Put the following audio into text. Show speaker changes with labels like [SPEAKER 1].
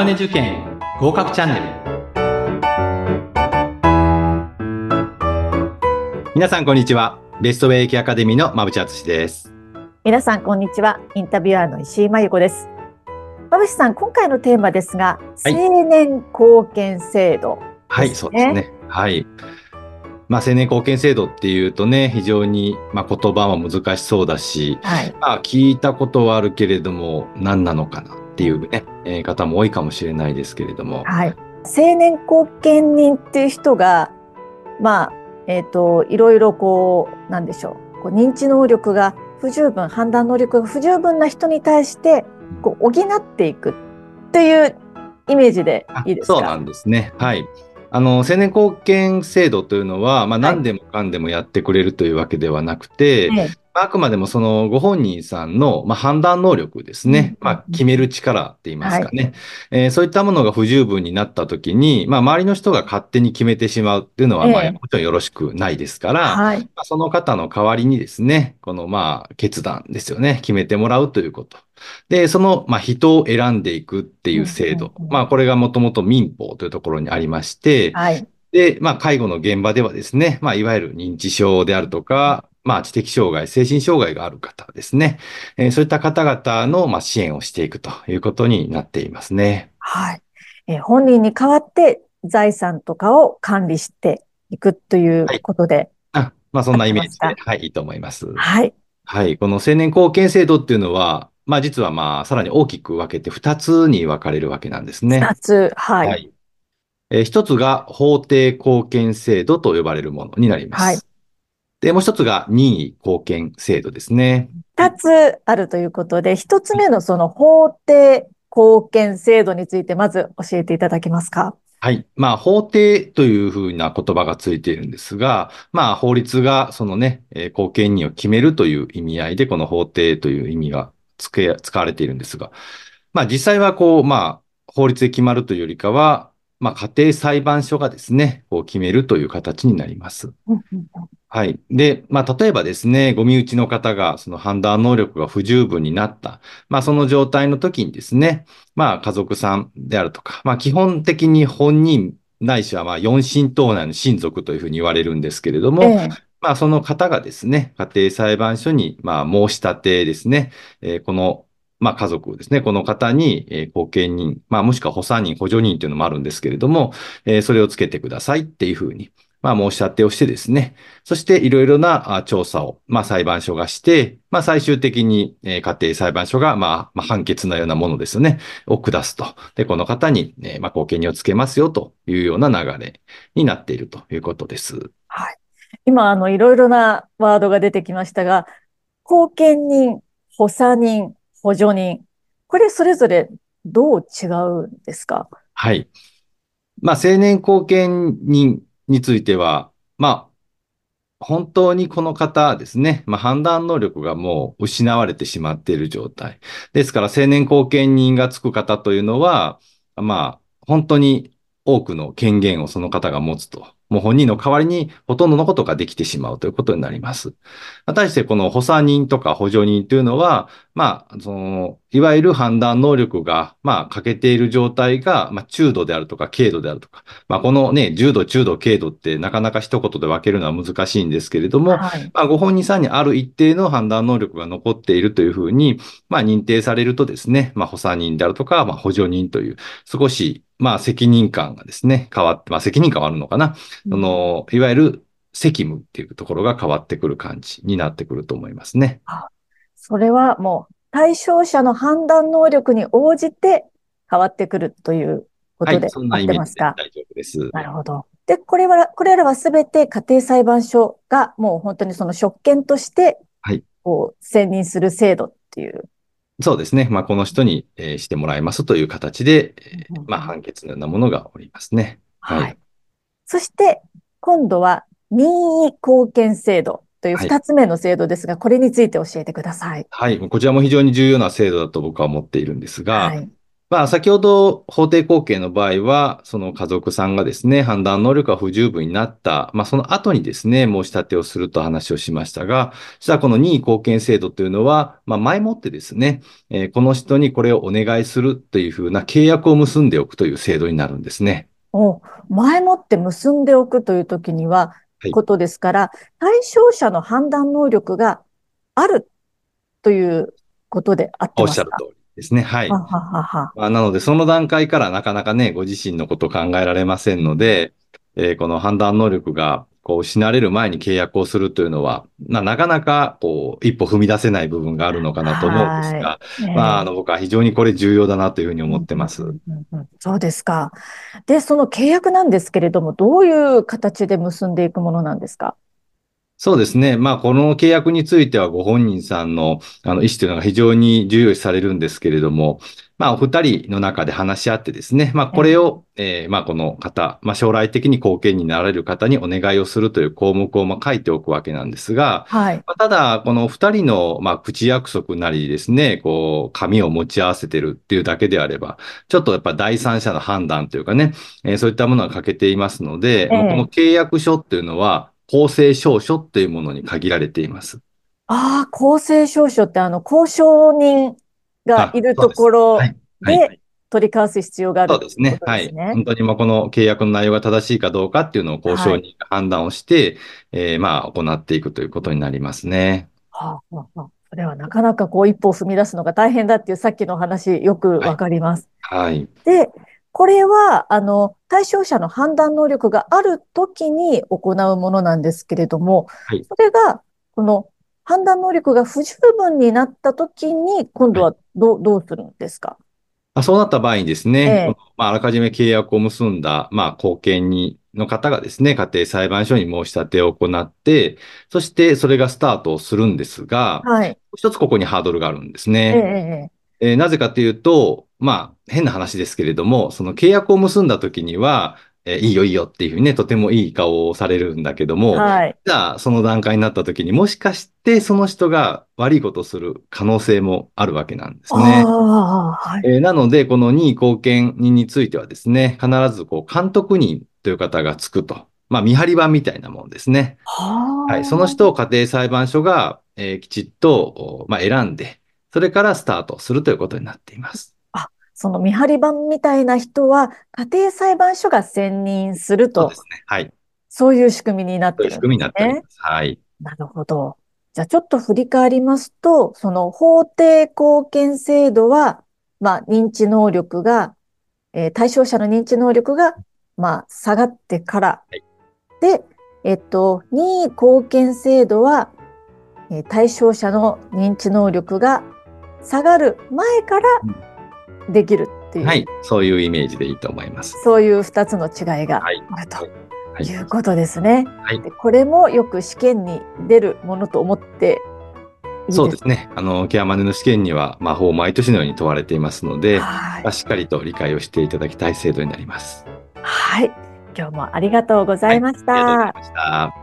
[SPEAKER 1] マネ受験合格チャンネル。皆さんこんにちは。ベストウェイキアカデミーの馬淵敦です。
[SPEAKER 2] 皆さんこんにちは。インタビュアーの石井真由子です。馬淵さん今回のテーマですが、はい、青年貢献制度、ね、
[SPEAKER 1] はいそうですね。はい。まあ、青年貢献制度っていうとね、非常に、まあ、言葉は難しそうだし、はい、まあ、聞いたことはあるけれども、何なのかなっていうね、えー、方も多いかもしれないですけれども。
[SPEAKER 2] はい。青年後見人っていう人が、まあ、えっ、ー、と、いろいろこう、なんでしょう。こう認知能力が不十分、判断能力が不十分な人に対して、こう、補っていくっていうイメージでいいですか？
[SPEAKER 1] そうなんですね。はい。あの、青年貢献制度というのは、まあ、何でもかんでもやってくれるというわけではなくて、はい、あくまでもそのご本人さんの、まあ、判断能力ですね。まあ、決める力って言いますかね、はい、えー、そういったものが不十分になったときに、まあ、周りの人が勝手に決めてしまうっていうのは、まあ、もちろんよろしくないですから、はい、まあ、その方の代わりにですね、この、まあ、決断ですよね。決めてもらうということ。で、その、まあ、人を選んでいくっていう制度。まあ、これがもともと民法というところにありまして、はい、で、まあ、介護の現場ではですね、まあ、いわゆる認知症であるとか、まあ、知的障害、精神障害がある方ですね。えー、そういった方々の、まあ、支援をしていくということになっていますね。
[SPEAKER 2] はい。えー、本人に代わって財産とかを管理していくということで。はい、
[SPEAKER 1] あまあ、そんなイメージで、はい、いいと思います。
[SPEAKER 2] はい。
[SPEAKER 1] はい。この青年貢献制度っていうのは、まあ、実はまあ、さらに大きく分けて2つに分かれるわけなんですね。
[SPEAKER 2] 2つ、はい。はい、
[SPEAKER 1] えー、1つが法定貢献制度と呼ばれるものになります。はい。で、もう一つが任意貢献制度ですね。
[SPEAKER 2] 二つあるということで、一つ目のその法定貢献制度についてまず教えていただけますか？
[SPEAKER 1] はい。まあ、法定というふうな言葉がついているんですが、まあ、法律がそのね、えー、貢献人を決めるという意味合いで、この法定という意味が使われているんですが、まあ、実際はこう、まあ、法律で決まるというよりかは、まあ、家庭裁判所がですね、こう決めるという形になります。はい。で、まあ、例えばですね、ゴミ打ちの方が、その判断能力が不十分になった。まあ、その状態の時にですね、まあ、家族さんであるとか、まあ、基本的に本人ないしは、まあ、四親等内の親族というふうに言われるんですけれども、ええ、まあ、その方がですね、家庭裁判所に、まあ、申し立てですね、えー、このまあ、家族ですね、この方に、えー、後見人、まあ、もしくは補佐人、補助人というのもあるんですけれども、え、それをつけてくださいっていうふうに、まあ、申し立てをしてですね、そしていろいろな調査を、まあ、裁判所がして、まあ、最終的に、え、家庭裁判所が、まあ、まあ、判決のようなものですね、を下すと。で、この方に、え、まあ、後見人をつけますよというような流れになっているということです。
[SPEAKER 2] はい。今、あの、いろいろなワードが出てきましたが、後見人、補佐人、補助人。これそれぞれどう違うんですか？
[SPEAKER 1] はい。まあ、青年後見人については、まあ、本当にこの方ですね、まあ、判断能力がもう失われてしまっている状態。ですから、青年後見人がつく方というのは、まあ、本当に多くの権限をその方が持つともう本人の代わりにほとんどのことができてしまうということになります。対してこの補佐人とか補助人というのは、まあ、その、いわゆる判断能力が、まあ、欠けている状態が、まあ、中度であるとか、軽度であるとか、まあ、このね、重度、中度、軽度ってなかなか一言で分けるのは難しいんですけれども、はい、まあ、ご本人さんにある一定の判断能力が残っているというふうに、まあ、認定されるとですね、まあ、補佐人であるとか、まあ、補助人という、少し、まあ、責任感がですね、変わって、まあ、責任感はあるのかな。その、いわゆる責務っていうところが変わってくる感じになってくると思いますね。
[SPEAKER 2] それはもう対象者の判断能力に応じて変わってくるということで、はい、
[SPEAKER 1] そんなイメージで大丈夫です。
[SPEAKER 2] なるほど。で、これは、これらはすべて家庭裁判所がもう本当にその職権として、はい。こう、選任する制度っていう
[SPEAKER 1] そうですね。まあ、この人に、えー、してもらいますという形で、えー、まあ、判決のようなものがおりますね。
[SPEAKER 2] はい。はい、そして、今度は任意貢献制度という二つ目の制度ですが、はい、これについて教えてください。
[SPEAKER 1] はい。こちらも非常に重要な制度だと僕は思っているんですが、はい、まあ、先ほど法定後継の場合は、その家族さんがですね、判断能力が不十分になった、まあ、その後にですね、申し立てをすると話をしましたが、実はこの任意貢献制度というのは、まあ、前もってですね、えーこの人にこれをお願いするというふうな契約を結んでおくという制度になるんですね。
[SPEAKER 2] お前もって結んでおくという時には、
[SPEAKER 1] はい
[SPEAKER 2] ことですから、対象者の判断能力があるということであって
[SPEAKER 1] おっ
[SPEAKER 2] ますか？
[SPEAKER 1] しゃる通りですね。はい。
[SPEAKER 2] はははは。
[SPEAKER 1] まあ、なので、その段階からなかなかね、ご自身のことを考えられませんので、えーこの判断能力がこう失われる前に契約をするというのは、ななかなかこう一歩踏み出せない部分があるのかなと思うんですが、
[SPEAKER 2] ええ
[SPEAKER 1] まあ、あの僕は非常にこれ重要だなというふうに思ってます。
[SPEAKER 2] うんうんうんそうですか。で、その契約なんですけれども、どういう形で結んでいくものなんですか？
[SPEAKER 1] そうですね。まあ、この契約についてはご本人さんのあの意思というのが非常に重要視されるんですけれども、まあ、お二人の中で話し合ってですね、まあ、これを、えーまあ、この方、まあ、将来的に貢献になられる方にお願いをするという項目を、まあ、書いておくわけなんですが、
[SPEAKER 2] はい。
[SPEAKER 1] まあただ、この二人の、まあ、口約束なりですね、こう、紙を持ち合わせてるっていうだけであれば、ちょっとやっぱ第三者の判断というかね、えーそういったものが欠けていますので、
[SPEAKER 2] ええ
[SPEAKER 1] もうこの契約書っていうのは、公正証書っていうものに限られています。
[SPEAKER 2] ああ、公正証書ってあの、交渉人がいるところ
[SPEAKER 1] はい。はい。
[SPEAKER 2] で取り交わす必要がある
[SPEAKER 1] そうですね。はい。本当にもうこの契約の内容が正しいかどうかっていうのを交渉人が判断をして、えーまあ、行っていくということになりますね。
[SPEAKER 2] はあはあはあそれはなかなかこう一歩を踏み出すのが大変だっていうさっきのお話よくわかります。
[SPEAKER 1] はい。
[SPEAKER 2] で、これは、あの、対象者の判断能力があるときに行うものなんですけれども、
[SPEAKER 1] はい。
[SPEAKER 2] それが、この判断能力が不十分になったときに、今度はどう、どうするんですか？
[SPEAKER 1] まあそうなった場合にですね、
[SPEAKER 2] ええ。
[SPEAKER 1] まあ、あらかじめ契約を結んだ、まあ、後見人の方がですね、家庭裁判所に申し立てを行って、そしてそれがスタートをするんですが、
[SPEAKER 2] はい。
[SPEAKER 1] 一つここにハードルがあるんです
[SPEAKER 2] ええ、
[SPEAKER 1] ね。
[SPEAKER 2] ええ、
[SPEAKER 1] え。ーなぜかというと、まあ、変な話ですけれども、その契約を結んだ時には、えーいいよいいよっていうふうにね、とてもいい顔をされるんだけども、
[SPEAKER 2] はい。
[SPEAKER 1] じゃあ、その段階になった時にもしかしてその人が悪いことをする可能性もあるわけなんですね。
[SPEAKER 2] はい。
[SPEAKER 1] えーなので、この任意貢献人についてはですね、必ずこう監督人という方がつくと。まあ、見張り番みたいなもんですね。
[SPEAKER 2] はあ。
[SPEAKER 1] はい。その人を家庭裁判所が、えーきちっと、おまあ、選んで、それからスタートするということになっています。
[SPEAKER 2] その見張り番みたいな人は、家庭裁判所が選任すると
[SPEAKER 1] そうで、すね。はい。
[SPEAKER 2] そういう仕組みになってるん
[SPEAKER 1] そういう仕組みになっており
[SPEAKER 2] ね。
[SPEAKER 1] ます。はい。
[SPEAKER 2] なるほど。じゃあちょっと振り返りますと、その法定後見制度は、まあ認知能力が、えー対象者の認知能力が、まあ下がってから。
[SPEAKER 1] はい
[SPEAKER 2] で、えっと、任意後見制度は、えー対象者の認知能力が下がる前からできるっていう、
[SPEAKER 1] はい。そういうイメージでいいと思います。
[SPEAKER 2] そういう二つの違いが
[SPEAKER 1] はい
[SPEAKER 2] あると
[SPEAKER 1] はい
[SPEAKER 2] いうことですね。
[SPEAKER 1] はい
[SPEAKER 2] でこれもよく試験に出るものと思っていい
[SPEAKER 1] そうですね。あの、ケアマネの試験には、魔法毎年のように問われていますので、
[SPEAKER 2] はい
[SPEAKER 1] まあしっかりと理解をしていただきたい制度になります。
[SPEAKER 2] はい。今日もありがとうございました。
[SPEAKER 1] ありがとうございました。